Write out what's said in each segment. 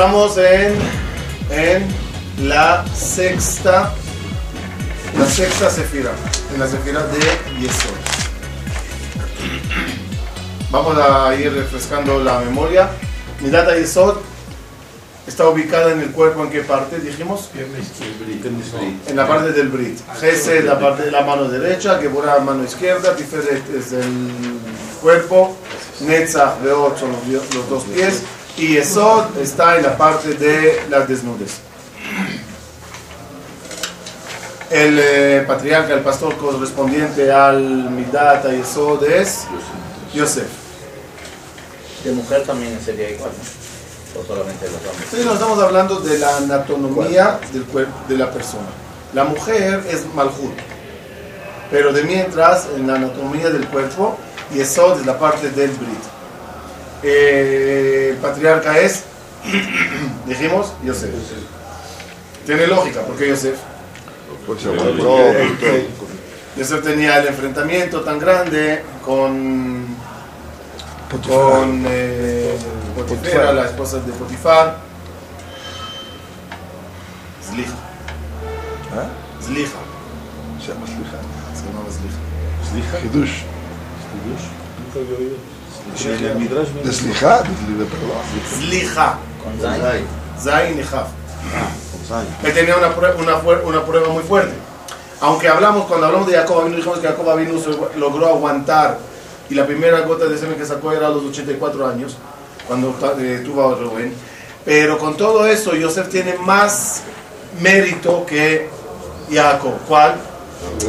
Estamos en, en la sexta, la sexta sefira, en la sefira de Yesod. Vamos a ir refrescando la memoria. Midata Yesod está ubicada en el cuerpo, ¿en qué parte dijimos? En la parte del Brit. Gese es la parte de la mano derecha, Geburah mano izquierda, Tiferet es el cuerpo, Netzach, Beot son los, los dos pies, y Esod está en la parte de las desnudes. El eh, patriarca, el pastor correspondiente al Midat y Esod es Yosef. De mujer también sería igual, ¿no? O solamente de los hombres. Entonces nos estamos hablando de la anatomía del cuerpo de la persona. La mujer es Malhut, pero de mientras en la anatomía del cuerpo, Yesod es la parte del Brit. Eh, el patriarca es, dijimos, Yosef. Tiene lógica, porque Yosef. Pues. Yosef tenía el enfrentamiento tan grande con, con eh, Potifera, la esposa de Potifar. Zlicha. ¿Ah? Zlicha. Se llama Slicha. Se llamaba Zlicha. Hidush. De Slicha, de perdón. Con Zayn. Zain y Jaf. Él tenía una prueba, una, una prueba muy fuerte. Aunque hablamos, cuando hablamos de Jacob Avinu, dijimos que Jacob Avinu logró aguantar y la primera gota de semen que sacó era a los 84 años, cuando eh, tuvo a Rubén. Pero con todo eso, Yosef tiene más mérito que Jacob. ¿Cuál?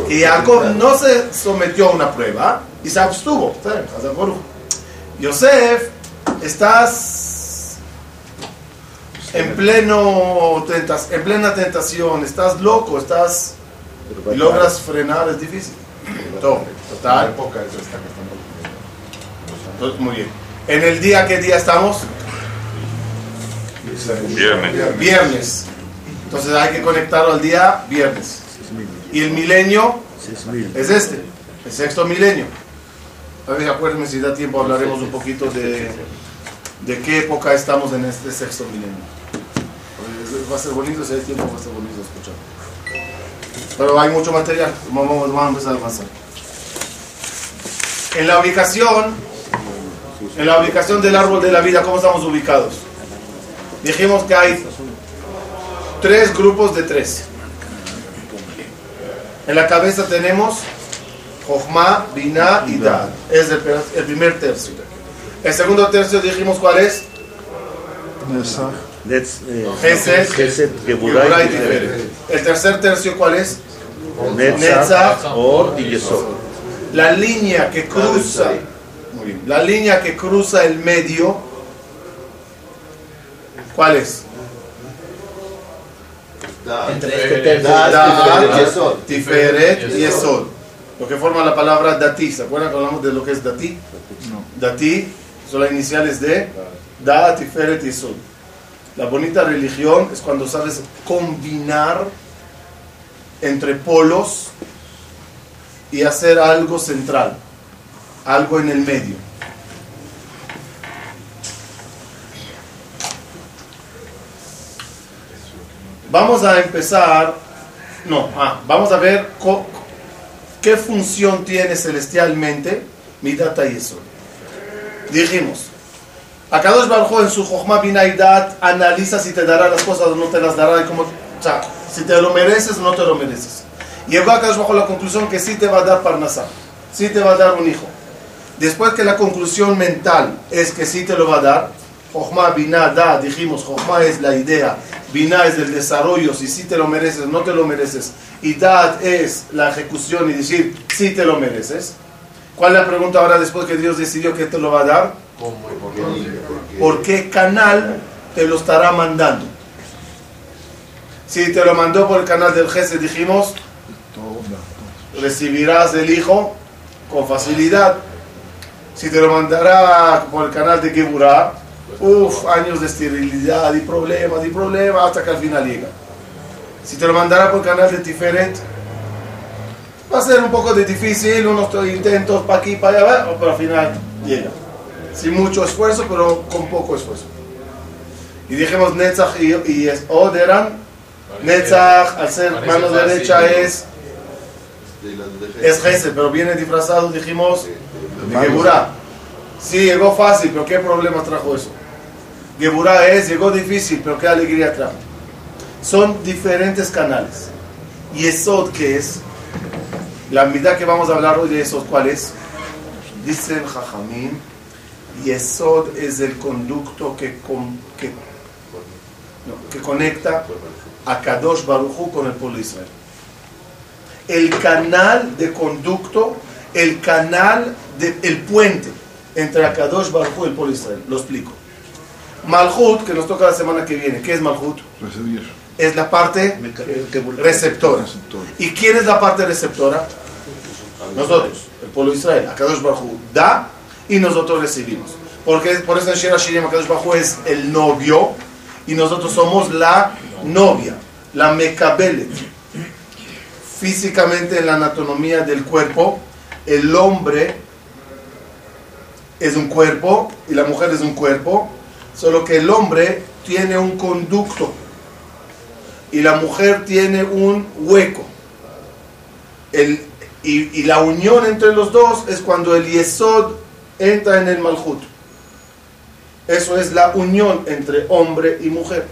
Que Jacob no se sometió a una prueba y se abstuvo. ¿saben? Yosef, estás en, pleno tentas, en plena tentación, estás loco, estás y logras frenar, es difícil. Todo, total. Entonces, muy bien. En el día, ¿qué día estamos? Viernes. Viernes. Entonces hay que conectarlo al día viernes. Y el milenio es este, el sexto milenio. A ver, acuérdenme si da tiempo, hablaremos un poquito de, de qué época estamos en este sexto milenio. Pues, Va a ser bonito, si hay tiempo va a ser bonito escuchar. Pero hay mucho material, vamos, vamos a empezar a avanzar. En la ubicación, en la ubicación del árbol de la vida, ¿cómo estamos ubicados? Dijimos que hay tres grupos de tres. En la cabeza tenemos Jochma, Binah y Dad. Es el, el primer tercio. El segundo tercio dijimos cuál es. Let's, eh, Geburah y y Tiferet. El tercer tercio cuál es. Netzach, Or y Yesod. La línea que cruza, muy bien, la línea que cruza el medio, ¿cuál es? Entre este tercio Dad, y Yesod. Tiferet y Esod. Lo que forma la palabra Dati. ¿Se acuerdan que hablamos de lo que es Dati? Dati son las iniciales de Da, Tiferet y. La bonita religión es cuando sabes combinar entre polos y hacer algo central, algo en el medio. Vamos a empezar, no, ah, vamos a ver qué función tiene celestialmente Midata y Esod. Dijimos, Akadosh Baruj Hu en su Jochma Binah y Dat analiza si te dará las cosas o no te las dará, y como, o sea, si te lo mereces o no te lo mereces. Llegó Akadosh a la conclusión que sí te va a dar Parnasá, sí te va a dar un hijo. Después que la conclusión mental es que sí te lo va a dar, Jochma Binah Da, dijimos, Jochma es la idea, Binah es el desarrollo, si sí te lo mereces no te lo mereces, y Dad es la ejecución y decir, sí te lo mereces. ¿Cuál es la pregunta ahora después que Dios decidió que te lo va a dar? ¿Por qué canal te lo estará mandando? Si te lo mandó por el canal del Gesed, dijimos, recibirás el hijo con facilidad. Si te lo mandará por el canal de Geburah, uff, años de esterilidad y problemas y problemas hasta que al final llega. Si te lo mandará por el canal de Tiferet, va a ser un poco de difícil, unos intentos para aquí, para allá, pero al final llega. Sin mucho esfuerzo, pero con poco esfuerzo. Y dijimos Netzach y, y Esod eran. Netzach, al ser mano fácil, derecha, ¿no? es, es Gesed, pero viene disfrazado, dijimos, de Geburah. Sí, llegó fácil, pero ¿qué problema trajo eso? Geburah es, llegó difícil, pero ¿qué alegría trajo? Son diferentes canales. Y Esod, ¿qué es? La mitad que vamos a hablar hoy de Esod, ¿cuál es? Dicen Jajamim, Yesod es el conducto que, que, que conecta a Kadosh Baruchu con el pueblo de Israel. El canal de conducto, el canal, de, el puente entre Kadosh Baruchu y el pueblo de Israel. Lo explico. Malhut, que nos toca la semana que viene. ¿Qué es Malhut? Recibir. Es la parte receptora. Receptor. ¿Y quién es la parte receptora? Nosotros, el pueblo de Israel. Akadosh Baruj da y nosotros recibimos. Porque por eso en Shira Shirim Akadosh Baruj es el novio y nosotros somos la novia, la Mekabelet. Físicamente en la anatomía del cuerpo, el hombre es un cuerpo y la mujer es un cuerpo, solo que el hombre tiene un conducto y la mujer tiene un hueco. El, y, la unión entre los dos es cuando el Yesod entra en el Malhut. Eso es la unión entre hombre y mujer.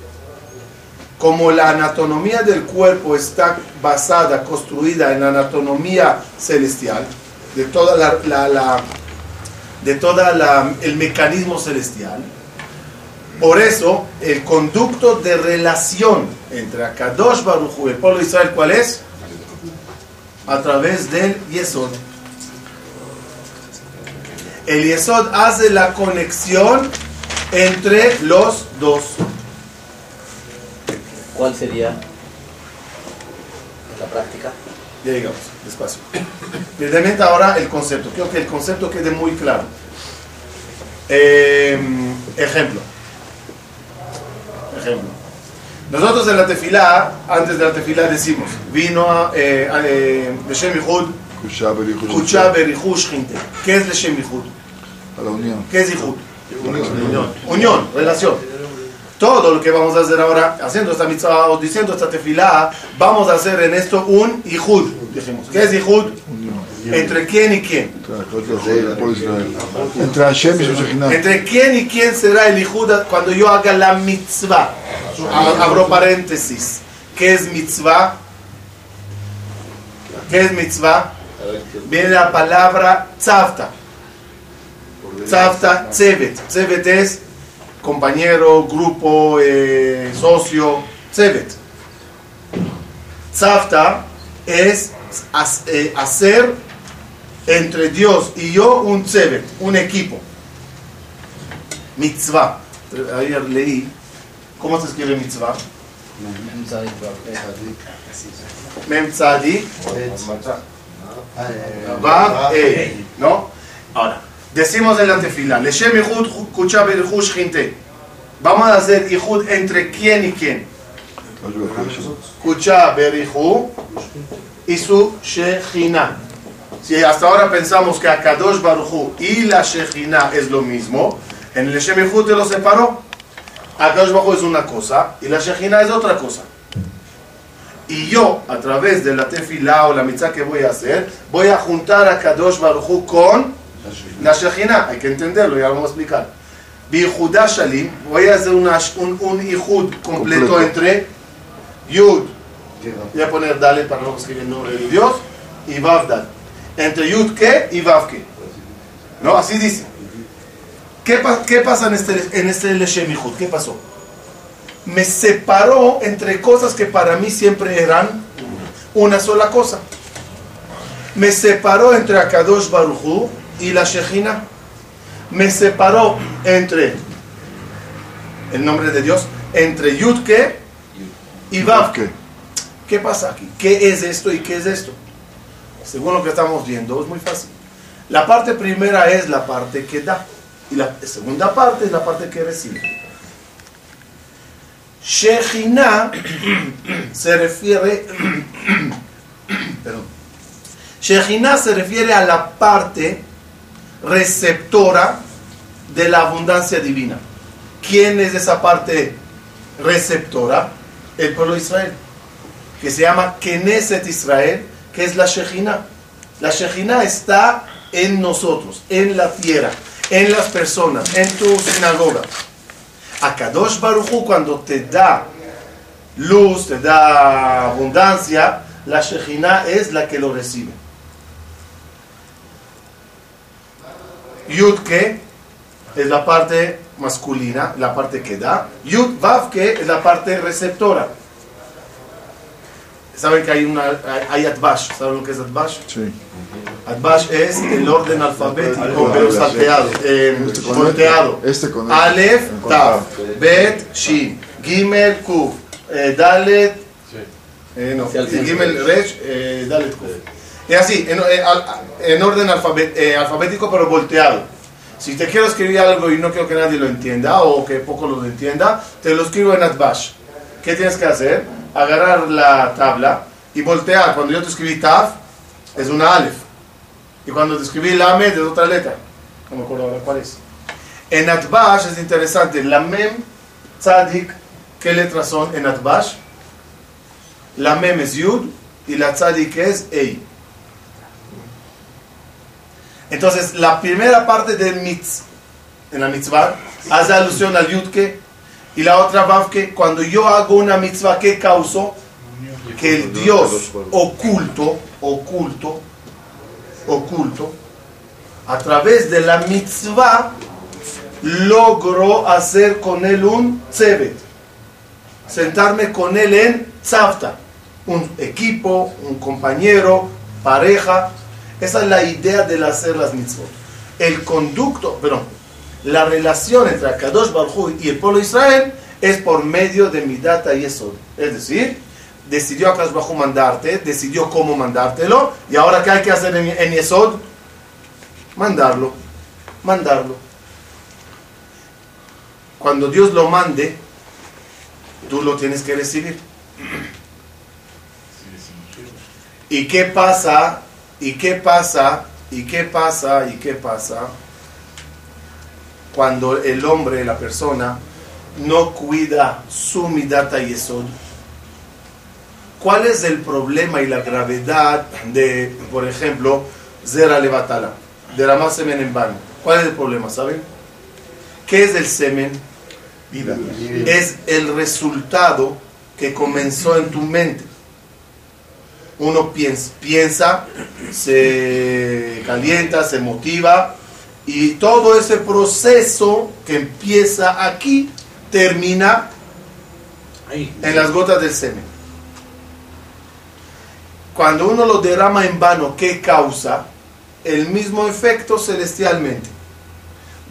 Como la anatomía del cuerpo está basada, construida en la anatomía celestial, de toda la, la- de toda la- el mecanismo celestial, por eso, el conducto de relación entre Akadosh Baruj y el pueblo de Israel, ¿cuál es? A través del Yesod. El Yesod hace la conexión entre los dos. ¿Cuál sería la práctica? Ya llegamos, despacio. Primeramente ahora el concepto. Quiero que el concepto quede muy claro. Eh, ejemplo. Ejemplo. Nosotros en la tefilá, antes de la tefilá decimos, vino a, eh, eh, Leshem Yichud. ¿Qué es Leshem Yichud? A la unión. ¿Qué es Yichud? Unión, relación. Todo lo que vamos a hacer ahora, haciendo esta mitzvah o diciendo esta tefilá, vamos a hacer en esto un Yichud. Dijimos, ¿qué es Yichud? Unión. ¿Entre quién y quién? Entre Hashem y su. ¿Entre quién y quién será el Yichud cuando yo haga la mitzvah? Abro paréntesis. ¿Qué es mitzvah? ¿Qué es mitzvah? Viene la palabra tzavta. Tzavta, tzevet. Tzevet es compañero, grupo, eh, socio. Tzevet. Tzavta es eh, hacer entre Dios y yo un tzevet, un equipo. Mitzvah. Ayer leí. ¿Cómo se escribe mitzvah? Mem tzadik. Vav, Ei, ¿no? Ahora, decimos en la tefila, Leshem Ihud Kucha Berichush Jinte. Vamos a hacer Ihud entre quién y quién. Kucha Berichu y su Shechina. Si hasta ahora pensamos que Akadosh Baruchu y la Shechina es lo mismo, en el Ihud te lo separó. Akadosh Baruchu es una cosa y la Shechina es otra cosa. Y yo, a través de la tefilá o la mitzvah que voy a hacer, voy a juntar a Kadosh Baruchu con la Shechina. Hay que entenderlo, ya lo vamos a explicar. Bijudá Shalim, voy a hacer una- un, un Ihud completo, Completo. entre Yud, voy a poner Dale para no escribir el nombre de Dios, y Vav Dal. Entre Yud que y Vav que. ¿No? Así dice. ¿Qué, pa- qué pasa en este, en este? ¿Qué pasó? me separó entre cosas que para mí siempre eran una sola cosa. Me separó entre Akadosh Baruchu y la Shechina. Me separó entre el nombre de Dios, entre Yudke y Vavke. ¿Qué pasa aquí? ¿Qué es esto y qué es esto? Según lo que estamos viendo, es muy fácil. La parte primera es la parte que da. Y la segunda parte es la parte que recibe. Shechina se refiere. perdón. Se refiere a la parte receptora de la abundancia divina. ¿Quién es esa parte receptora, el pueblo de Israel, que se llama Knesset Israel, que es la Shejina. La Shejina está en nosotros, en la tierra, en las personas, en tu sinagoga. A Kadosh Baruchu cuando te da luz, te da abundancia, la Shejina es la que lo recibe. Yud que es la parte masculina, la parte que da. Yud Vav que es la parte receptora. Saben que hay una hay Atbash, ¿saben lo que es Atbash? Sí. Atbash es el orden alfabético, pero salteado, eh, Este con volteado. este, este con este. Aleph, Tav, Bet, Shin, Gimel, Kuf, eh, Dalet, eh, no. Gimel, Resh, eh, Dalet, Kuf. Y así, en, eh, en orden alfabet- eh, alfabético, pero volteado. Si te quiero escribir algo y no quiero que nadie lo entienda o que poco lo entienda, te lo escribo en Atbash. ¿Qué tienes que hacer? Agarrar la tabla y voltear. Cuando yo te escribí Tav, es una Aleph. Y cuando te escribí Lamed, es otra letra. No me acuerdo ahora cuál es. En Atbash es interesante. La Mem, Tzadik, ¿qué letras son en Atbash? La Mem es Yud y la Tzadik es Ei. Entonces, la primera parte del mitz, en la mitzvah, hace alusión al Yudke y la otra Vavke. Cuando yo hago una mitzvah, ¿qué causó? Que el Dios oculto, oculto, oculto, a través de la mitzvah, logró hacer con él un tzevet. Sentarme con él en tzavta. Un equipo, un compañero, pareja. Esa es la idea del hacer las mitzvot. El conducto, perdón, la relación entre Akadosh Baruj y el pueblo de Israel es por medio de Midata y. Es decir, decidió Akadosh Baruj mandarte, decidió cómo mandártelo, y ahora ¿qué hay que hacer en, en Yesod? Mandarlo, mandarlo. Cuando Dios lo mande, tú lo tienes que recibir. ¿Y qué pasa? ¿Y qué pasa? ¿Y qué pasa? ¿Y qué pasa? Cuando el hombre, la persona, no cuida su midata y yesod. ¿Cuál es el problema y la gravedad de, por ejemplo, Zera Levatala, derramar semen en vano? ¿Cuál es el problema? ¿Saben? ¿Qué es el semen? Vida. es el resultado que comenzó en tu mente. Uno piensa, piensa, se calienta, se motiva y todo ese proceso que empieza aquí termina en las gotas del semen. Cuando uno lo derrama en vano, ¿qué causa? El mismo efecto celestialmente.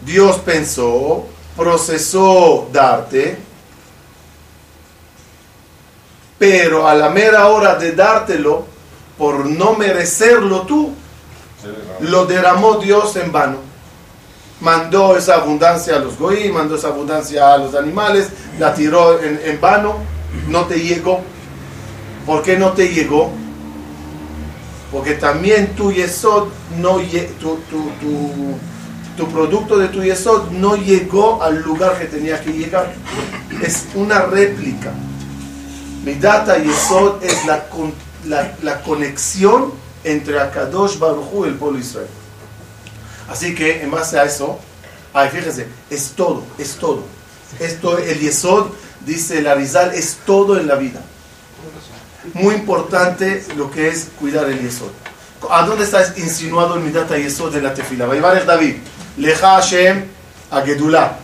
Dios pensó, procesó darte, pero a la mera hora de dártelo, por no merecerlo tú, lo derramó Dios en vano. Mandó esa abundancia a los goí, mandó esa abundancia a los animales, la tiró en, en vano, no te llegó. ¿Por qué no te llegó? Porque también tu yesod no tu, tu, tu, producto de tu yesod no llegó al lugar que tenía que llegar. Es una réplica. Mi data yesod es la, la, la conexión entre Akadosh Baruj y el pueblo Israel. Así que en base a eso, ay, fíjese, es todo, es todo. Esto, el yesod, dice el Arizal, es todo en la vida. Muy importante lo que es cuidar el yesod. ¿A dónde está insinuado el midata yesod de la tefila? Vayvarech David, Leja Hashem, Agedulá,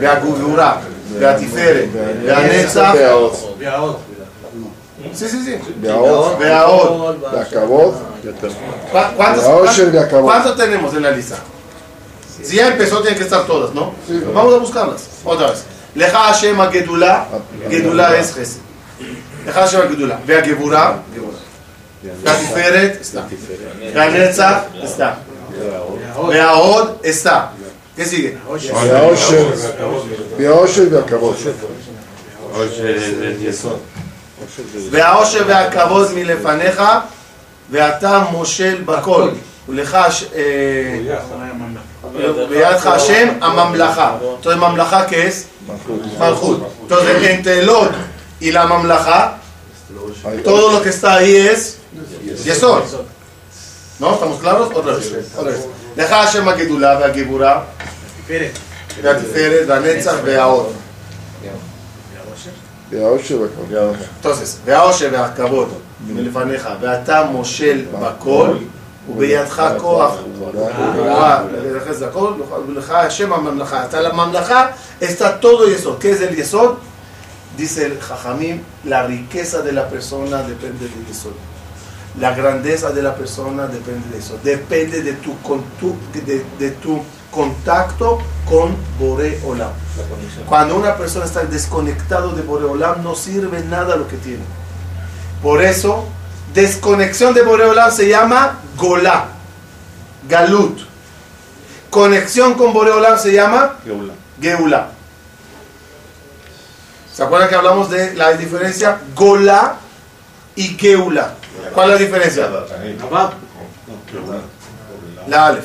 Beagudurá, Beatifere, Beanetza. Sí, sí, sí. Beaot, Beaot. Beacabot, ¿Cu- ¿Cuántos, Beaosher, cuántos- Beacabot. cuántos tenemos en la lista? Si ya empezó, tienen que estar todas, ¿no? Vamos a buscarlas. Otra vez. Leja Hashem a Gedulá. Gedulá es Gesed. Leja Hashem a Gedulá. Ve a Geburá. Gatiferet está. Ganetza está. Beaod está. ¿Qué sigue? Beaosher, Beaosher, Beacabot. והעושר והכבוד מלפניך, ואתה מושל בכל. ולך, אה... בידך השם, הממלכה. זאת אומרת, ממלכה כס? מלכות. זאת אומרת, en te היא לממלכה. la לא כסתה היא אס, está ahí es יסוד. ¿No? ¿Estamos claros? Otra vez. לך השם הגדולה והגיבורה, והתפארת, והנצח והעוד. Entonces, והעושר והכבוד מלפניך, ואתה מושל בכל, ובידך כוח וגבורה ולכס הכל, ולך השם הממלכה. אתה לממלכה, está todo yesod. ¿Qué es el yesod? Dice el Jajamim, la riqueza de la persona depende del yesod. La grandeza de la persona depende de eso. Depende de tu, con tu- de, de tu contacto con Bore Olam. Cuando una persona está desconectado de Boreolam, no sirve nada lo que tiene. Por eso, desconexión de Boreolam se llama Golá, Galut. Conexión con Boreolam se llama Geulá. ¿Se acuerdan que hablamos de la diferencia Golá y Geulá? ¿Cuál es la diferencia? La Aleph.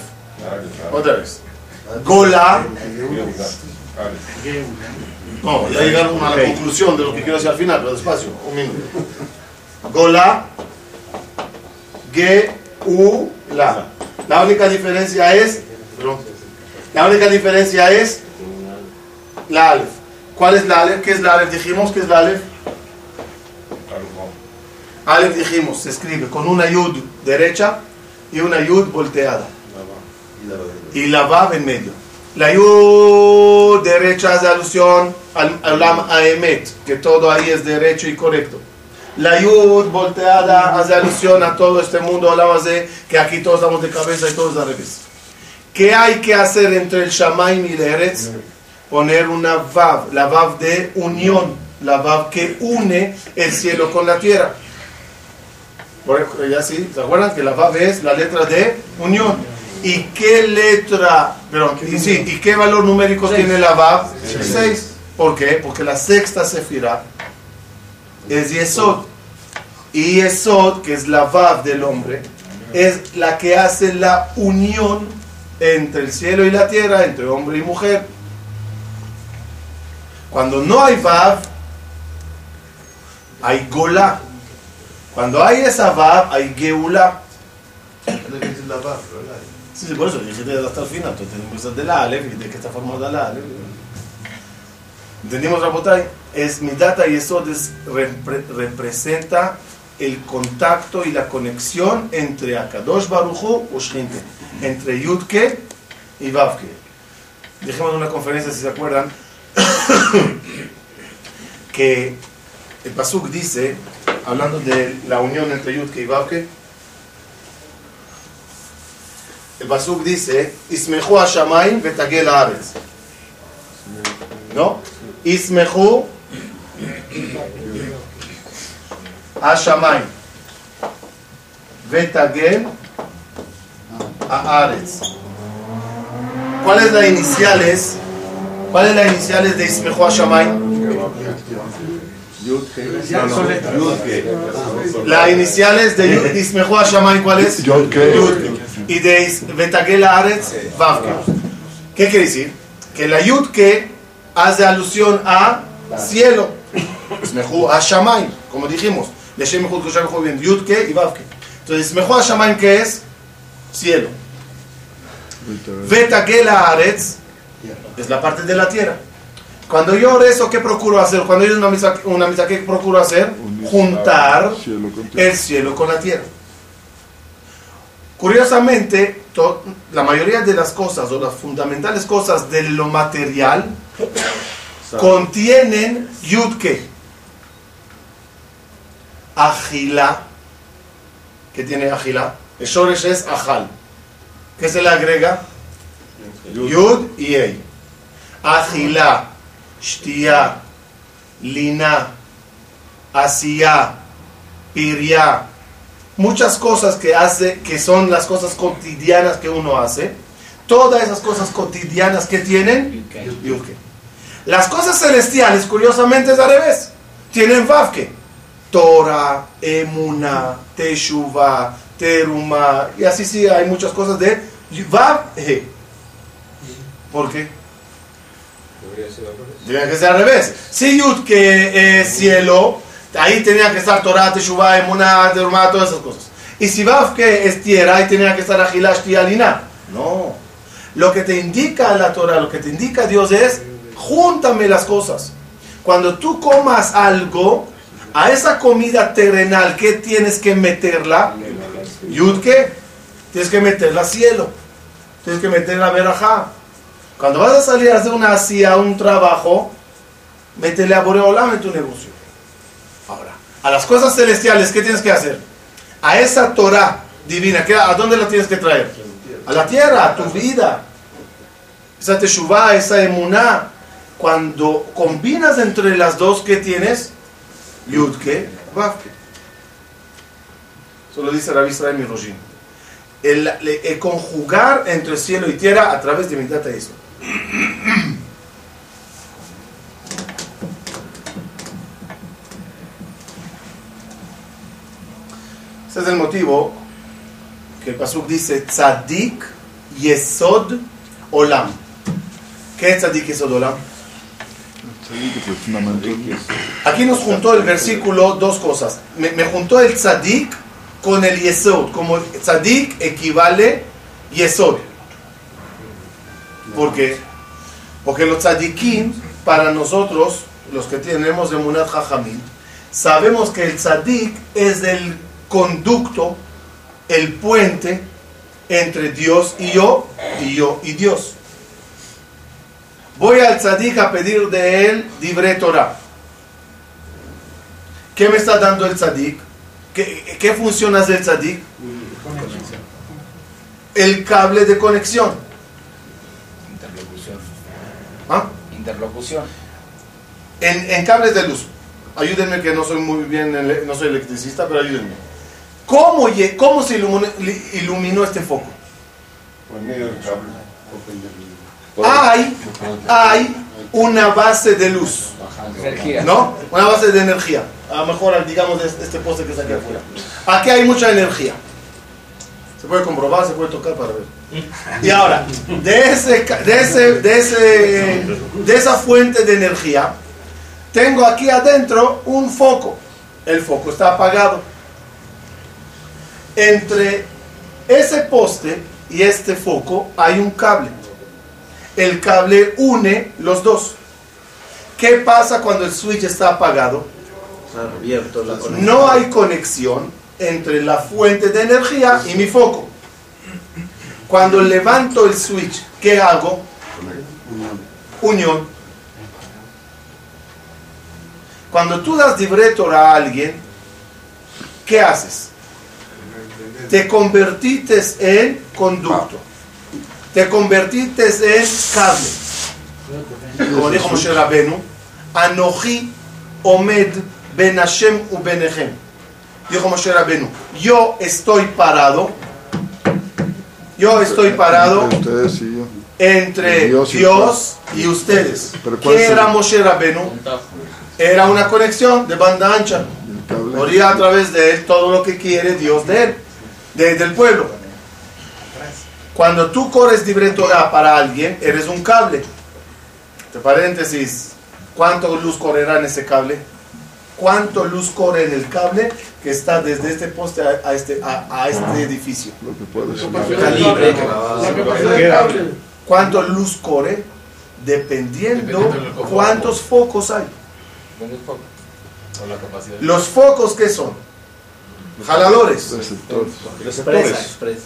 Otra vez. Golá. No, ya llegaron a la conclusión de lo que quiero decir al final, pero despacio, un minuto. Gola, Geula. La única diferencia es, perdón, la única diferencia es la Aleph. ¿Cuál es la Aleph? ¿Qué es la Aleph? Dijimos que es la Aleph. Aleph dijimos, se escribe con una Yud derecha y una Yud volteada. Y la Vav en medio. La Yud derecha hace alusión al Olam Aemet, que todo ahí es derecho y correcto. La Yud volteada hace alusión a todo este mundo Olam de que aquí todos estamos de cabeza y todos al revés. ¿Qué hay que hacer entre el Shamaim y el Eretz? Poner una Vav, la Vav de unión, la Vav que une el cielo con la tierra. Ejemplo, ya sí, ¿se acuerdan que la Vav es la letra de unión? ¿Y qué letra, perdón, y sí, ¿y qué valor numérico tiene la Vav? 6. ¿Por qué? Porque la sexta sefira es Yesod. Y Yesod, que es la Vav del hombre, es la que hace la unión entre el cielo y la tierra, entre hombre y mujer. Cuando no hay Vav, hay Golá. Cuando hay esa Vav, hay Geulá. Sí, sí, por eso dije hasta el final. Entonces tenemos que empezar de la Aleph y de que está formada la Aleph. ¿Entendimos, Rabotai? Es mi data y eso es- repre- representa el contacto y la conexión entre Akadosh Baruchu o Shinte, entre Yudke y Vavke. Dijimos en una conferencia, si se acuerdan, que el Pasuk dice, hablando de la unión entre Yudke y Vavke, el Pasuk dice, Ismechu Hashamayim vetagel haaretz. ¿No? Ismechu Hashamayim vetagel haaretz. ¿Cuál es la iniciales? ¿Cuál es la iniciales de Ismechu Hashamayim? La iniciales de Yud- Ismechu Hashamayim, ¿cuál es? Yud-Ke. Y de Is- Betagel Haaretz, Vavke. ¿Qué quiere decir? Que la Yudke hace alusión a cielo. Ismechu Hashamayim, como dijimos. Leshem Mechut Kosher Mechut bien. Yudke y Vavke. Entonces, Ismechu Hashamayim, ¿qué es? Cielo. Betagel Haaretz es la parte de la tierra. Cuando yo rezo, ¿qué procuro hacer? Cuando yo una misa, una misa ¿qué procuro hacer? Juntar Cielo el cielo con la tierra. Curiosamente, la mayoría de las cosas o las fundamentales cosas de lo material contienen yudke. Agila. ¿Qué tiene agila? Shoresh es ajal. ¿Qué se le agrega? Yud y Ei. Agila, shtia, lina, asiyah, pirya, muchas cosas que hace, que son las cosas cotidianas que uno hace, todas esas cosas cotidianas que tienen, Yudke. Las cosas celestiales, curiosamente, es al revés. Tienen Vavke. Torah, Emuna, Teshuvah, Teruma, y así sí, hay muchas cosas de Vav, He. ¿Por qué? Tenía que ser al revés. Si Yud que es cielo, ahí tenía que estar Torah, Teshuvah, Emunah, Derumah, todas esas cosas. Y si Vav que es tierra, ahí tenía que estar Ajilash, Tialina. No. Lo que te indica la Torah, lo que te indica Dios es, júntame las cosas. Cuando tú comas algo, a esa comida terrenal, ¿qué tienes que meterla? Yud que tienes que meterla cielo. Tienes que meterla verajá. Cuando vas a salir a hacer una hacia un trabajo, métele a Boreolam en tu negocio. Ahora, a las cosas celestiales, ¿qué tienes que hacer? A esa Torah divina, ¿qué- ¿a dónde la tienes que traer? A la tierra, a tu vida. Esa teshuvah, esa emuná. Cuando combinas entre las dos, ¿qué tienes? Yudke, Vavke. Eso lo dice Rabbi Israel Mirojim. El, el- el conjugar entre cielo y tierra a través de Midat eso. Ese es el motivo que el Pasuk dice Tzadik Yesod Olam. ¿Qué es Tzadik Yesod Olam? Aquí nos juntó el versículo dos cosas. Me, me juntó el tzadik con el yesod. Como tzadik equivale yesod. ¿Por qué? Porque los tzadikim, para nosotros, los que tenemos de Munat Jajamim, sabemos que el tzadik es el conducto, el puente entre Dios y yo, y yo y Dios. Voy al tzadik a pedir de él libre Torah. ¿Qué me está dando el tzadik? ¿Qué, qué función hace el tzadik? El cable de conexión. Interlocución. ¿Ah? Interlocución. En, en cables de luz. Ayúdenme que no soy muy bien, no soy electricista, pero ayúdenme. ¿Cómo, cómo se iluminó, iluminó este foco? Por medio del cable. Hay, hay una base de luz. Energía. ¿No? Una base de energía. A lo mejor, digamos, este poste que está aquí afuera. Aquí hay mucha energía. Se puede comprobar, se puede tocar para ver. Y ahora, de, ese, de, ese, de, ese, de esa fuente de energía, tengo aquí adentro un foco. El foco está apagado. Entre ese poste y este foco hay un cable. El cable une los dos. ¿Qué pasa cuando el switch está apagado? Está abierto la conexión. No hay conexión entre la fuente de energía y mi foco. Cuando levanto el switch, ¿qué hago? Unión. Cuando tú das libreto a alguien, ¿qué haces? Te convertiste en conducto. Te convertiste en cable. Como dijo Moshe Rabenu, Anoji Omed Ben Hashem u. Dijo Moshe Rabenu, yo estoy parado, yo estoy parado Entre ustedes y yo. entre Dios y Dios y ustedes. Pero ¿cuál ¿Qué es el- era Moshe Rabenu? Era una conexión de banda ancha. El. Moría a través de él todo lo que quiere Dios de él, de- del pueblo. Cuando tú corres libre Torah para alguien, eres un cable. Entre paréntesis, ¿cuánto luz correrá en ese cable? ¿Cuánto luz corre en el cable que está desde este poste a, a este, a, a este edificio? Lo que puede ser. Calibre. Cable. ¿Cuánto luz corre? Dependiendo cuántos focos hay. Los focos, ¿qué son? Jaladores. Receptores. Receptores. Expresa.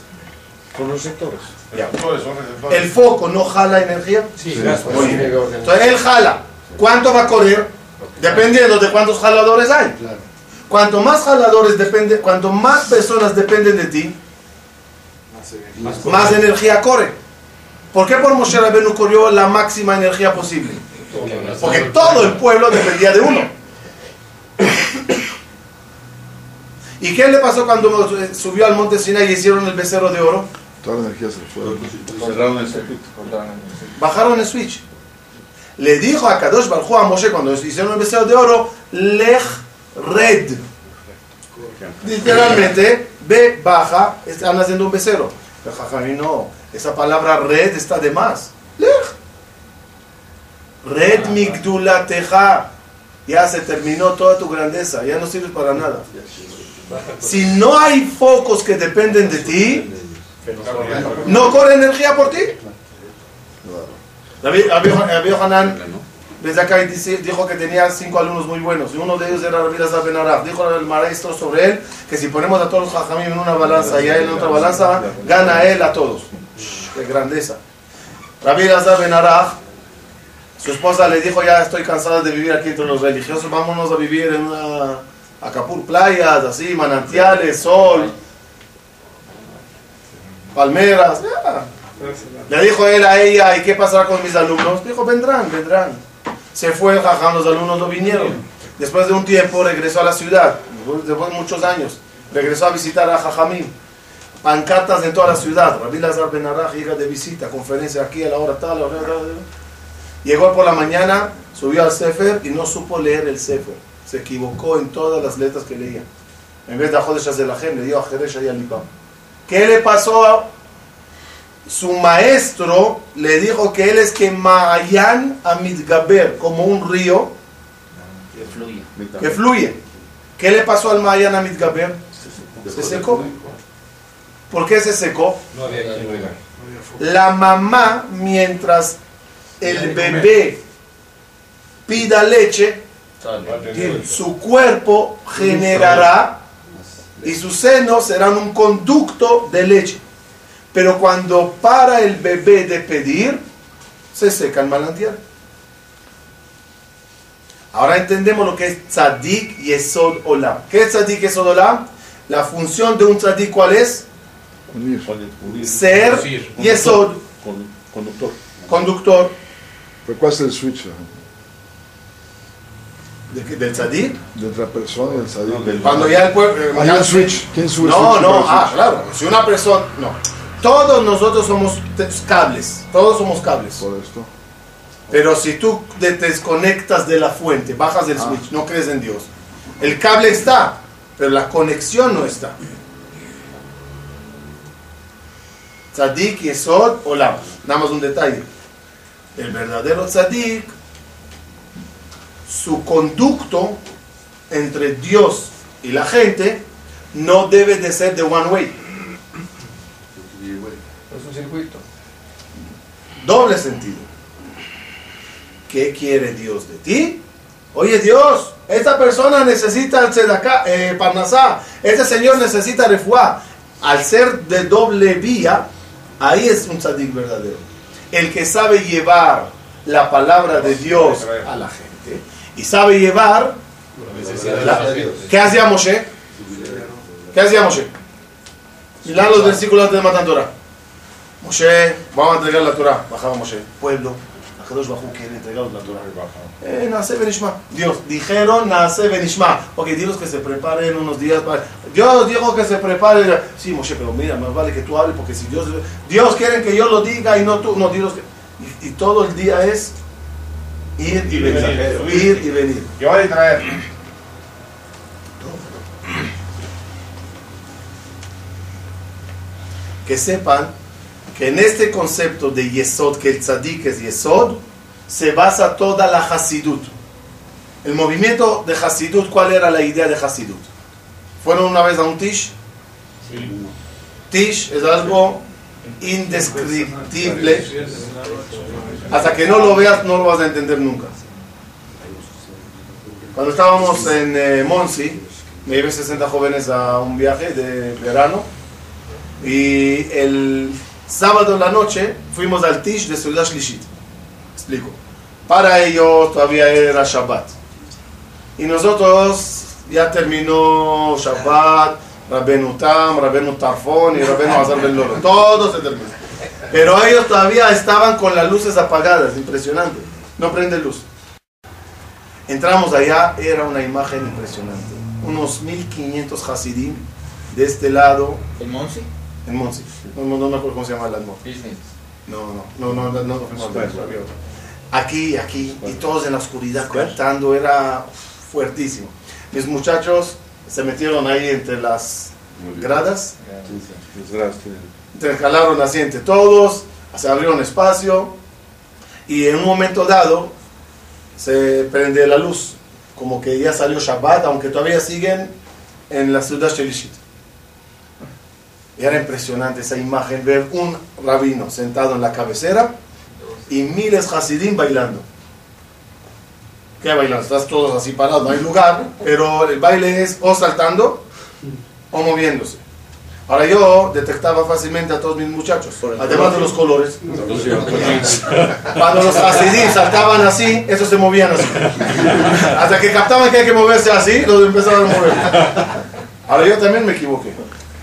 Con los sectores. Receptores, son receptores. ¿El foco no jala energía? Sí, Muy bien. Entonces él jala. ¿Cuánto va a correr? Dependiendo de cuántos jaladores hay. Cuanto más jaladores depende, cuanto más personas dependen de ti, más energía corre. ¿Por qué por Moshe Rabbeinu corrió la máxima energía posible? Porque todo el pueblo dependía de uno. ¿Y qué le pasó cuando subió al monte Sinai y hicieron el becerro de oro? Toda la energía se fue. Cerraron el circuito. Bajaron el switch. Le dijo a Kadosh Baruj Hu a Moshe cuando hicieron el becerro de oro, Lech Red. Literalmente, ve, baja, están haciendo un becerro. Pero Jajamín no, esa palabra red está de más. Lech. Red Migdulateja. Ya se terminó toda tu grandeza, ya no sirves para nada. Si no hay focos que dependen de ti, no corre energía por ti. David Rabbi Hanan Zakkai dice- dijo que tenía cinco alumnos muy buenos y uno de ellos era Rabbi Lazar Ben Araf. Dijo el maestro sobre él que si ponemos a todos los jajamim en una balanza y a él en otra balanza, gana él a todos. ¡Qué grandeza! Rabbi Lazar Ben Araf, su esposa le dijo, ya estoy cansada de vivir aquí entre los religiosos, vámonos a vivir en una Acapur, playas, así, manantiales, sol, palmeras. ya. Le dijo él a ella, ¿y qué pasará con mis alumnos? Dijo, vendrán, vendrán. Se fue el jajam, los alumnos no vinieron. Después de un tiempo regresó a la ciudad, después de muchos años, regresó a visitar a Jajamim. Pancartas en toda la ciudad. Rabbi Lazar Ben Araj llega de visita, conferencia aquí a la hora tal, a la hora tal. Llegó por la mañana, subió al Sefer y no supo leer el Sefer. Se equivocó en todas las letras que leía. En vez de Jodesh Azelahem, le dio a Jeresh y Alipam. ¿Qué le pasó? Su maestro le dijo que él es que Ma'ayan Amidgaber, como un río Que fluye. que fluye. ¿Qué le pasó al Ma'ayan Amidgaber? Se secó. ¿Por qué se secó? No había. La mamá, mientras el bebé pida leche, su cuerpo generará y sus senos serán un conducto de leche. Pero cuando para el bebé de pedir, se seca el manantial. Ahora entendemos lo que es tzadik y esod olam. ¿Qué es tzadik y esod olam? La función de un tzadik, ¿cuál es? Unir. Ser y esod, Conductor. conductor. Pero ¿cuál es el switch? eh? ¿De qué? ¿Del tzadik? De otra persona y el sadik. Cuando ya el pueblo... Hay un switch. ¿Quién sube el No, switch? no, el ah, claro. Si una persona... No. Todos nosotros somos cables. Todos somos cables. Por esto. Pero si tú te desconectas de la fuente, bajas del Ah. switch, no crees en Dios. El cable está, pero la conexión no está. Tzadik, Yesod, Olam. Nada más un detalle. El verdadero tzadik, su conducto entre Dios y la gente no debe de ser de one way. Es un circuito. Doble sentido. ¿Qué quiere Dios de ti? Oye Dios, esta persona necesita el tzedakah, eh, parnasá, este señor necesita refuá. Al ser de doble vía, ahí es un tzadik verdadero. El que sabe llevar la palabra de Dios a la gente y sabe llevar... la- ¿Qué hacía Moshe? ¿Qué hacía Moshe? Mirá los versículos de Matan Torah. Moshe, vamos a entregar la Torah. Bajaba Moshe. Pueblo, Akadosh Bajú quiere entregar la Torah. Eh, nace Benishma. Dios, dijeron nace Benishma. Ok, dilos que se preparen unos días para. Dios dijo que se preparen. Sí, Moshe, pero mira, más vale que tú hables porque si Dios. Dios quiere que yo lo diga y no tú. No, dilos que. Y, y todo el día es ir y venir. Ir y venir. Llevar y traer. que sepan que en este concepto de Yesod, que el tzadik es Yesod, se basa toda la Hasidut. El movimiento de Hasidut, ¿cuál era la idea de Hasidut? ¿Fueron una vez a un Tish? Tish es algo indescriptible. Hasta que no lo veas, no lo vas a entender nunca. Cuando estábamos en eh, Monsi, me llevé 60 jóvenes a un viaje de verano. Y el sábado en la noche fuimos al Tish de Ciudad Shlishit. Explico. Para ellos todavía era Shabbat. Y nosotros ya terminó Shabbat, Rabenu Tam, Rabenu Tarfon y Rabenu Azar Ben Loro. Todo se terminó. Pero ellos todavía estaban con las luces apagadas, impresionante. No prende luz. Entramos allá, era una imagen impresionante. Unos 1500 Hasidim de este lado, ¿El Monsi? En Monsi. No, no, no me acuerdo cómo se llama el. Disney. No, no, no, no, no, no. Aquí, aquí, y todos en la oscuridad cantando, era fuertísimo. Mis muchachos se metieron ahí entre las gradas, intercalaron así entre todos, se abrieron espacio, y en un momento dado, se prende la luz, como que ya salió Shabbat, aunque todavía siguen en la ciudad Shelishit. Y era impresionante esa imagen, ver un rabino sentado en la cabecera y miles hasidim bailando. ¿Qué bailando? Estás todos así parados, no hay lugar, pero el baile es o saltando o moviéndose. Ahora yo detectaba fácilmente a todos mis muchachos, además de los colores. Cuando los hasidim saltaban así, esos se movían así. Hasta que captaban que hay que moverse así, los empezaban a mover. Ahora yo también me equivoqué.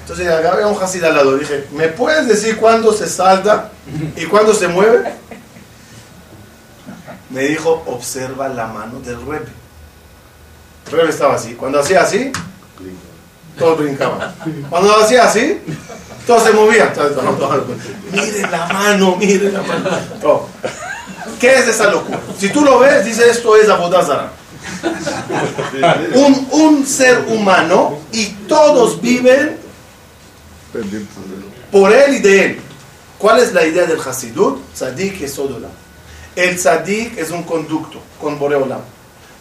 Entonces agarré a un hasid al lado, dije, ¿me puedes decir cuándo se salta y cuándo se mueve? Me dijo, observa la mano del rebe. El estaba así. Cuando hacía así, todos brincaban. Cuando hacía así, todos se movían. Mire la mano, mire la mano. Todo. ¿Qué es esa locura? Si tú lo ves, dice esto es Abodazara. Un, un ser humano y todos viven Pendientes por él y de él. ¿Cuál es la idea del Hasidut? Tzadik es Odolam. El Tzadik es un conducto con Boreolam.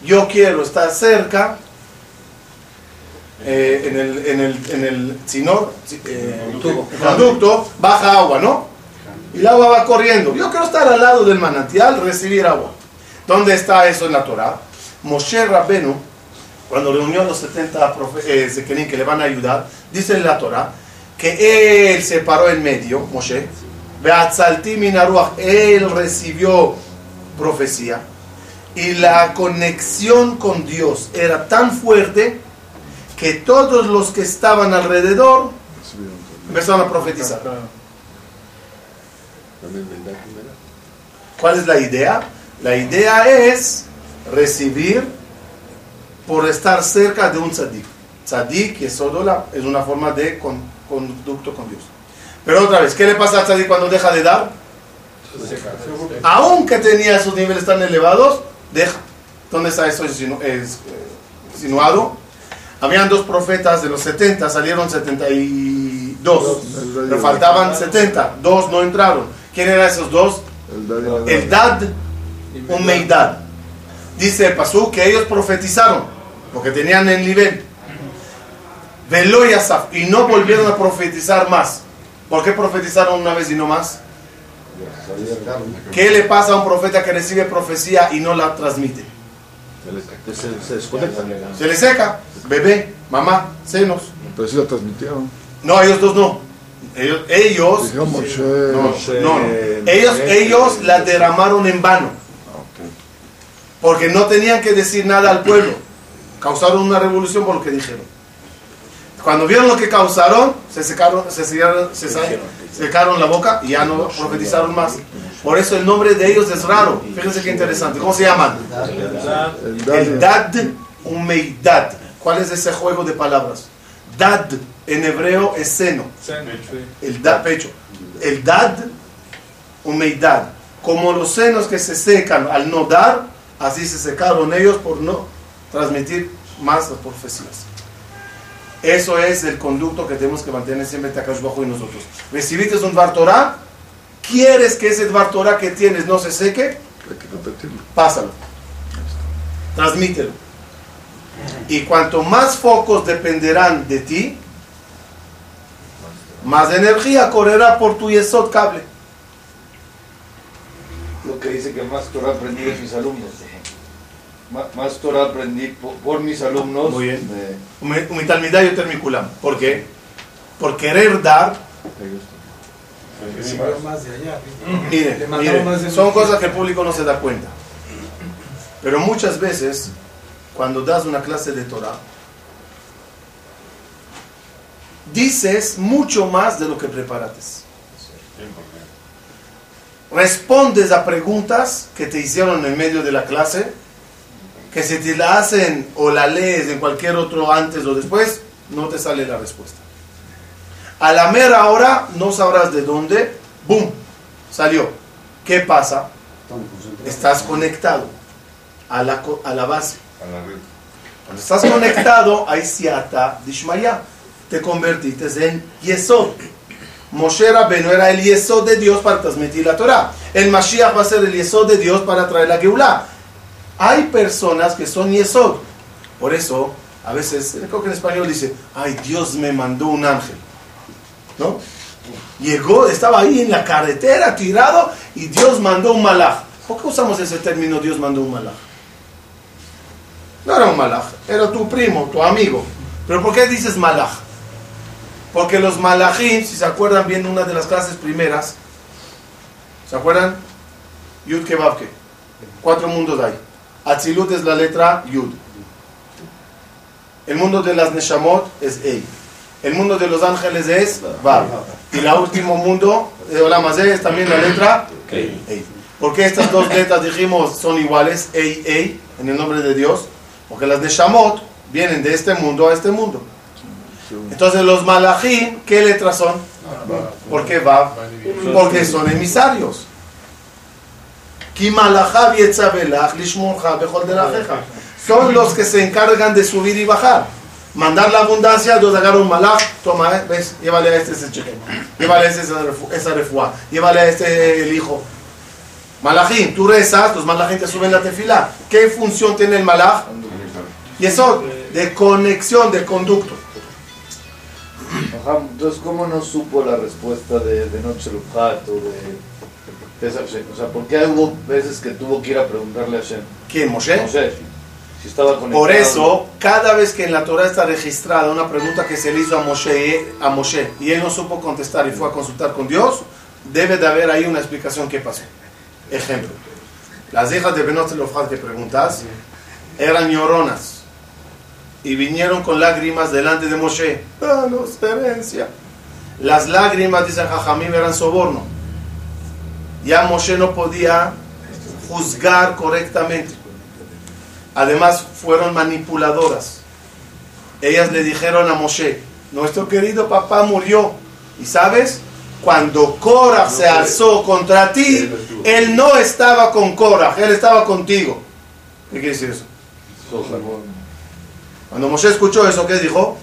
Yo quiero estar cerca eh, en el, en el, en el sinor, eh, el conducto, baja agua, ¿no? Y el agua va corriendo. Yo quiero estar al lado del manantial, recibir agua. ¿Dónde está eso en la Torah? Moshe Rabbenu, cuando reunió a los 70 profe- eh, que le van a ayudar, dice en la Torah que él se paró en medio, Moshe, él recibió profecía y la conexión con Dios era tan fuerte que todos los que estaban alrededor empezaron a profetizar. ¿Cuál es la idea? La idea es recibir por estar cerca de un tzadik. Tzadik, es una forma de con- conducto con Dios. Pero otra vez, ¿qué le pasa al tzadik cuando deja de dar? Aunque tenía esos niveles tan elevados, deja. ¿Dónde está eso eh, insinuado? Habían dos profetas de los 70, salieron 72. Le faltaban 70, dos no entraron. ¿Quién eran esos dos? El Dad, un Meidad. Dice el Pasú que ellos profetizaron, porque tenían el nivel. Velo y Asaf, y no volvieron a profetizar más. ¿Por qué profetizaron una vez y no más? ¿Qué le pasa a un profeta que recibe profecía y no la transmite? Se, se desconecta. Se le seca, bebé, mamá, senos. Pero sí la transmitieron. No, ellos dos no. Ellos, ellos, no, Moshe, no, no. Moshe, ellos, ellos la derramaron en vano. Porque no tenían que decir nada al pueblo. Causaron una revolución por lo que dijeron. Cuando vieron lo que causaron, se secaron, se secaron, se secaron la boca y ya no profetizaron más. Por eso el nombre de ellos es raro. Fíjense qué interesante. ¿Cómo se llaman? El dad, un meidad. ¿Cuál es ese juego de palabras? Dad en hebreo es seno. El dad, pecho. El dad, un meidad. Como los senos que se secan al no dar, así se secaron ellos por no transmitir más las profecías. Eso es el conducto que tenemos que mantener siempre Takash bajo y nosotros. Recibiste un Dvar Torah, quieres que ese Dvar Torah que tienes no se seque, Hay que repetirlo. pásalo. Transmítelo. Y cuanto más focos dependerán de ti, más energía correrá por tu yesod cable. Lo que dice que más Torah aprendí de mis alumnos. Más Torah aprendí por, por mis alumnos. Muy bien. de- Umitalmidad y termiculam. ¿Por qué? Por querer dar. Miren, son cosas que el público no se da cuenta. Pero muchas veces, cuando das una clase de Torah, dices mucho más de lo que preparates. Respondes a preguntas que te hicieron en medio de la clase, que si te la hacen o la lees en cualquier otro antes o después, no te sale la respuesta. A la mera hora no sabrás de dónde, ¡boom! Salió. ¿Qué pasa? Estás conectado a la, a la base. Cuando estás conectado, hay siata dishmaya. Te convertiste en Yesod. Moshe Rabbeinu era el Yesod de Dios para transmitir la Torah. El Mashiach va a ser el Yesod de Dios para traer la Geulah. Hay personas que son Yesod. Por eso, a veces, creo que en español dice, ay, Dios me mandó un ángel. ¿No? Llegó, estaba ahí en la carretera tirado y Dios mandó un malaj. ¿Por qué usamos ese término Dios mandó un malaj? No era un malaj, era tu primo, tu amigo. Pero ¿por qué dices malaj? Porque los malajim, si se acuerdan bien, una de las clases primeras, ¿se acuerdan? Yud Kebabke. Cuatro mundos hay. Atzilut es la letra Yud. El mundo de las Neshamot es Ei. El mundo de los ángeles es Vav. Y el último mundo de Olam Hazeh es también la letra Ei. ¿Por qué estas dos letras dijimos son iguales? Ei, Ei, en el nombre de Dios. Porque las Neshamot vienen de este mundo a este mundo. Entonces los malachim, ¿qué letras son? ¿Por qué Vav? Porque son emisarios. Son los que se encargan de subir y bajar. Mandar la abundancia, Dios agarra un malach, toma, ves, llévale a este ese cheque, llévale a este esa refu- esa refuá, llévale a este el hijo. Malachim, tú rezas, los malachim te suben la tefila. ¿Qué función tiene el malach? Y eso, de conexión, de conducto. Entonces, ¿cómo no supo la respuesta de, de Noche o de Pesach Hashem? O sea, ¿por qué hubo veces que tuvo que ir a preguntarle a Hashem? ¿Quién, Moshe? No sé, si estaba conectado. Por eso, cada vez que en la Torah está registrada una pregunta que se le hizo a Moshe, a Moshe y él no supo contestar y fue a consultar con Dios, debe de haber ahí una explicación qué pasó. Ejemplo, las hijas de Benot Zelofar que preguntas eran lloronas y vinieron con lágrimas delante de Moshe. Danos herencia. Las lágrimas, dicen Jajamim, eran soborno. Ya Moshe no podía juzgar correctamente. Además, fueron manipuladoras. Ellas le dijeron a Moshe, nuestro querido papá murió. ¿Y sabes? Cuando Korah se alzó contra ti, él no estaba con Korah, él estaba contigo. ¿Qué quiere decir eso? Cuando Moshe escuchó eso, ¿qué dijo?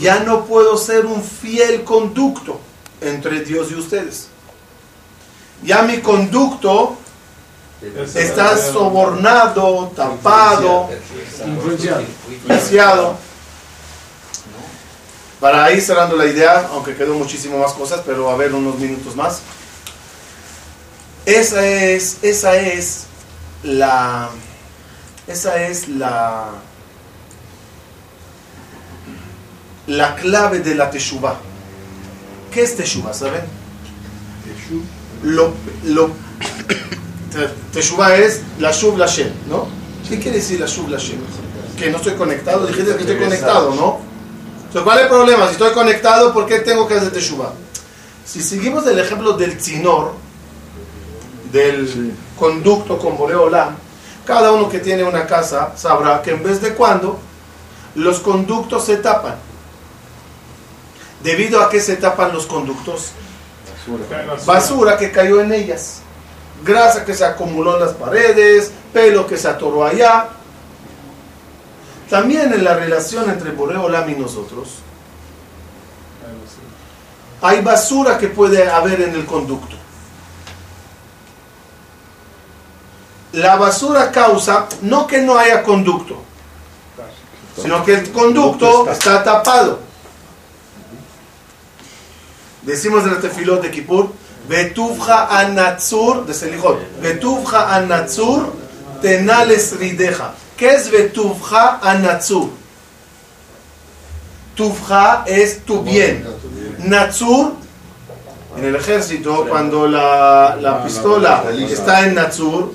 Ya no puedo ser un fiel conducto entre Dios y ustedes. Ya mi conducto está sobornado, tapado, viciado. Para ir cerrando la idea, aunque quedó muchísimo más cosas, pero a ver unos minutos más. Esa es, esa es la, esa es la, la clave de la teshuva. ¿Qué es teshuva, saben? Lo, lo, te- teshuva es la shuv la shem, ¿no? ¿Qué quiere decir la shuv la shem? Que no estoy conectado, dijiste que estoy conectado, ¿no? Entonces, ¿cuál es el problema? Si estoy conectado, ¿por qué tengo que hacer teshuva? Si seguimos el ejemplo del tzinor, del conducto con Boreolam, cada uno que tiene una casa sabrá que en vez de cuando los conductos se tapan. ¿Debido a qué se tapan los conductos? Basura que cayó en ellas, grasa que se acumuló en las paredes, pelo que se atoró allá. También en la relación entre Boreolam y nosotros, hay basura que puede haber en el conducto. La basura causa no que no haya conducto, sino que el conducto está tapado. Decimos en el tefilot de Kippur, Betuvja anatzur, de Selijot, Betuvja anatzur, tenales rideja. ¿Qué es Betuvja anatzur? Tuvja es tu bien. Natsur, en el ejército, cuando la, la pistola está en Natsur,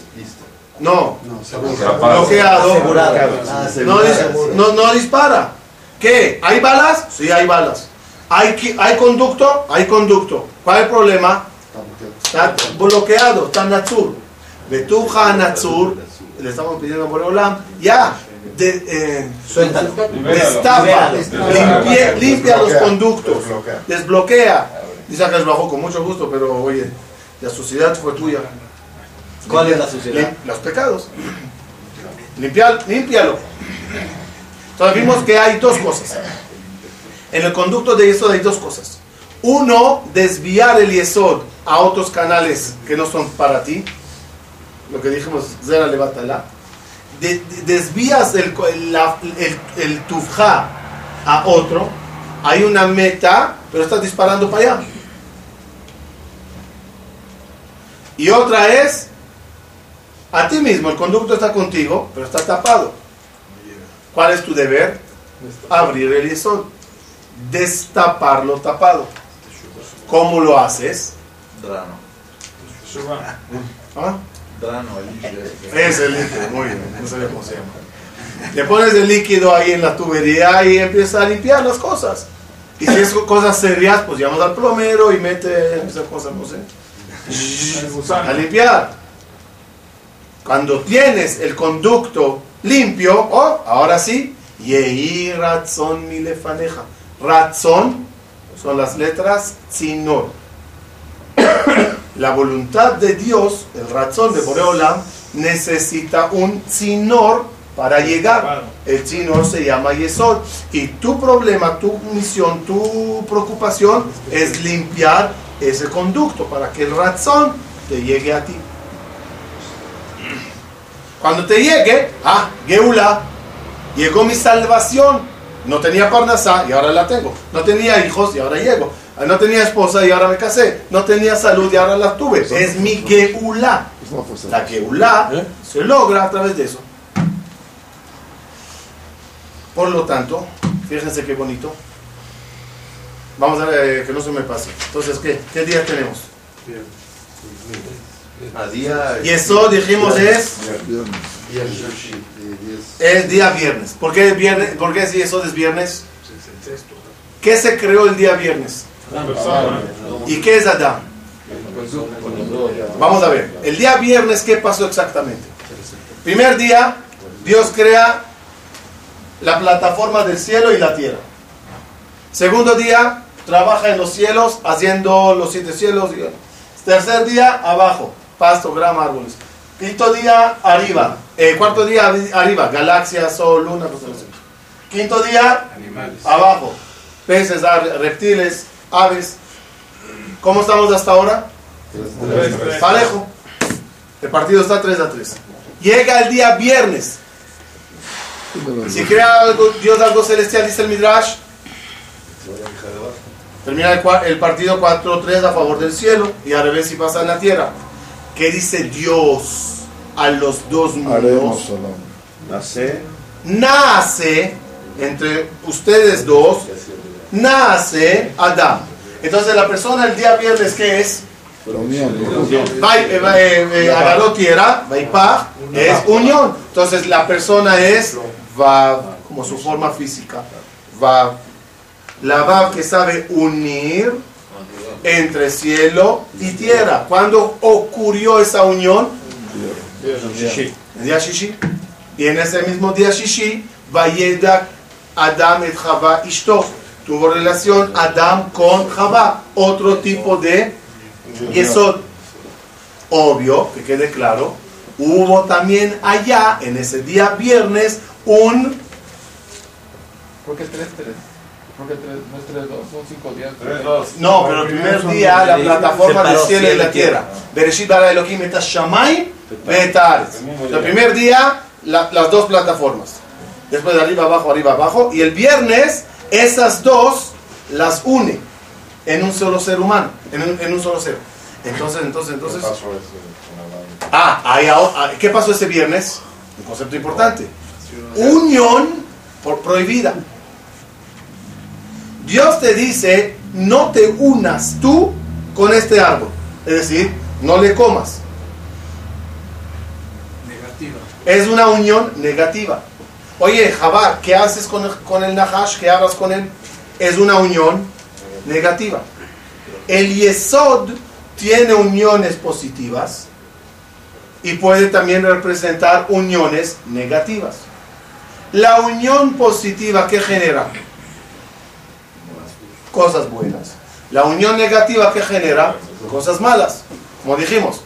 no, bloqueado, no, no, no dispara. ¿Qué? ¿Hay balas? Sí, hay balas. ¿Hay, ¿Hay conducto? Hay conducto. ¿Cuál es el problema? Está bloqueado, está Natsur. Betuja Natsur, le estamos pidiendo a Boreolam, ya, de, eh, Suéltalo. destapa, limpie- limpia los conductos, Desbloquea. Dice que bajó con mucho gusto, pero oye, la suciedad fue tuya. ¿Cuál es la suciedad? Los pecados. Limpiar, límpialo. Entonces vimos que hay dos cosas. En el conducto de Yesod hay dos cosas. Uno, desviar el Yesod a otros canales que no son para ti. Lo que dijimos, Zera Levatala. de- de- desvías el tufja a otro, hay una meta, pero estás disparando para allá. Y otra es a ti mismo, el conducto está contigo, pero está tapado. ¿Cuál es tu deber? Abrir el yesod, destapar lo tapado. ¿Cómo lo haces? Drano. ¿Ah? Drano, el líquido ese. Es el líquido, muy bien, no sabía cómo se llama. Le pones el líquido ahí en la tubería y empieza a limpiar las cosas. Y si es cosas serias, pues llamas al plomero y mete esa cosa, no sé, a limpiar. Cuando tienes el conducto limpio, oh, ahora sí, Yehi Ratzon Milefaneja. Ratzon son las letras Tzinor. La voluntad de Dios, el razón de Boreolam, necesita un Tzinor para llegar. El Tzinor se llama Yesod. Y tu problema, tu misión, tu preocupación es limpiar ese conducto para que el razón te llegue a ti. Cuando te llegue, ah, Geula, llegó mi salvación. No tenía parnasá y ahora la tengo. No tenía hijos y ahora llego. No tenía esposa y ahora me casé. No tenía salud y ahora la tuve. Es mi fuerza. La Geula ¿Eh? se logra a través de eso. Por lo tanto, fíjense qué bonito. Vamos a ver eh, que no se me pase. Entonces, ¿qué, ¿Qué día tenemos? A día. Y eso dijimos es el día viernes. ¿Por qué, viernes? ¿Por qué si eso es viernes? ¿Qué se creó el día viernes? ¿Y qué es Adán? Vamos a ver. El día viernes, ¿qué pasó exactamente? Primer día, Dios crea la plataforma del cielo y la tierra. Segundo día, trabaja en los cielos, haciendo los siete cielos. Tercer día, abajo, pasto, grama, árboles. Quinto día, arriba. Eh, cuarto día, arri- arriba, galaxias, sol, luna, así. Quinto día, abajo, peces, reptiles, aves. ¿Cómo estamos hasta ahora? Parejo. El partido está 3 a 3. Llega el día viernes. Si crea algo, Dios algo celestial, dice el Midrash. Termina el, el partido 4-3 a favor del cielo y al revés si pasa en la tierra. ¿Qué dice Dios a los dos mundos? Nace. Nace entre ustedes dos, nace Adán. Entonces la persona el día viernes, ¿qué es? La unión. Va, eh, eh, eh, agarró tierra, es unión. Entonces la persona es va como su forma física. Va. La va que sabe unir entre cielo y tierra. ¿Cuándo ocurrió esa unión? El día Shishi. Y en ese mismo día Shishi, Vayeda Adam et Java Ishto. Tuvo relación Adam con Java. Otro tipo de Yesod. Obvio, que quede claro, hubo también allá, en ese día viernes, un... ¿Por qué 3, 3? ¿Por qué 3? No es 3, 2, son 5 días. 3, 2. No, pero el primer día la plataforma del cielo y la tierra. Bereshit bara Elohim. El primer día, la- las dos plataformas. Después de arriba, abajo, arriba, abajo. Y el viernes, esas dos las une en un solo ser humano, en un, en un solo ser. Entonces, entonces, entonces... Ah, ahí ah, ¿qué pasó ese viernes? Un concepto importante. Unión por prohibida. Dios te dice, no te unas tú con este árbol. Es decir, no le comas. Es una unión negativa. Oye, Jabá, ¿qué haces con el, con el Nahash? ¿Qué hagas con él? Es una unión negativa. El Yesod tiene uniones positivas y puede también representar uniones negativas. La unión positiva que genera cosas buenas. La unión negativa que genera cosas malas. Como dijimos,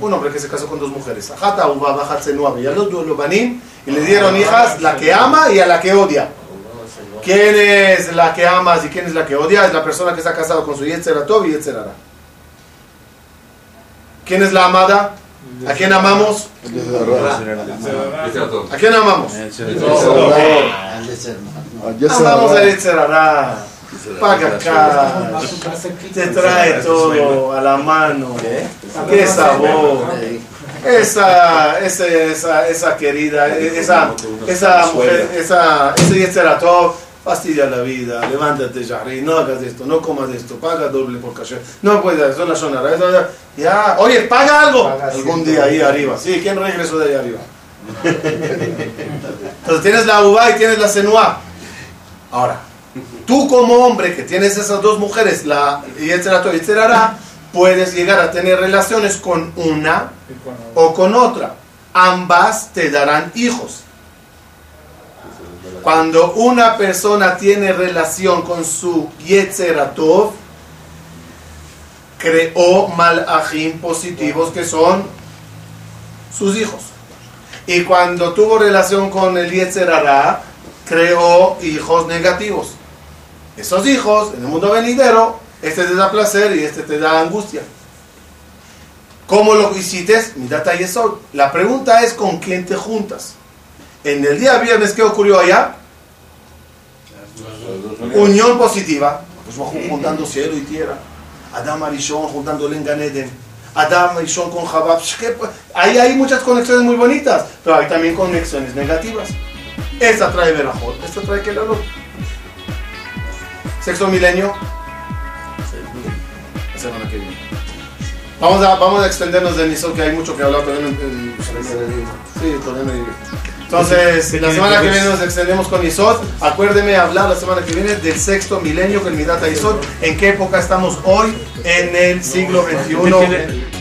un hombre que se casó con dos mujeres. Y le dieron hijas, la que ama y a la que odia. ¿Quién es la que amas y quién es la que odia? Es la persona que está casado con su Yetzeratov y Yetzerara. ¿Quién es la amada? ¿A quién amamos? ¿A quién amamos? Amamos a Yetzerará. Paga acá. Te trae todo a la mano. Qué sabor. Esa, esa, esa, esa querida, esa, esa mujer, esa, ese Yetzeratov fastidia la vida, levántate, Yahri, no hagas esto, no comas esto, paga doble por caché, no puedes, son las zonas, ya, oye, paga algo, algún día ahí arriba, sí, ¿quién regresó de ahí arriba? Entonces tienes la uva y tienes la senua. Ahora, tú como hombre que tienes esas dos mujeres, la y Yetzerará, puedes llegar a tener relaciones con una o con otra. Ambas te darán hijos. Cuando una persona tiene relación con su Yetzeratov, creó malajim positivos que son sus hijos. Y cuando tuvo relación con el Yetzerará, creó hijos negativos. Esos hijos, en el mundo venidero, este te da placer y este te da angustia. ¿Cómo lo hiciste? Midata Yesod. La pregunta es con quién te juntas. En el día viernes, ¿qué ocurrió allá? Unión positiva. Pues juntando cielo y tierra. Adam Arishon juntando Lenganeden. Adam Arishon con Jabab. Ahí hay muchas conexiones muy bonitas, pero hay también conexiones negativas. Esta trae Berajot, esta trae Kelalot. Sexto milenio, la semana que viene. Vamos a, vamos a extendernos de Nisot, que hay mucho que hablar todavía. en- en- Sí, todavía no. Entonces, la semana que viene nos extendemos con Isot. Acuérdeme hablar la semana que viene del sexto milenio con Midata Isot. ¿En qué época estamos hoy? En el siglo XXI.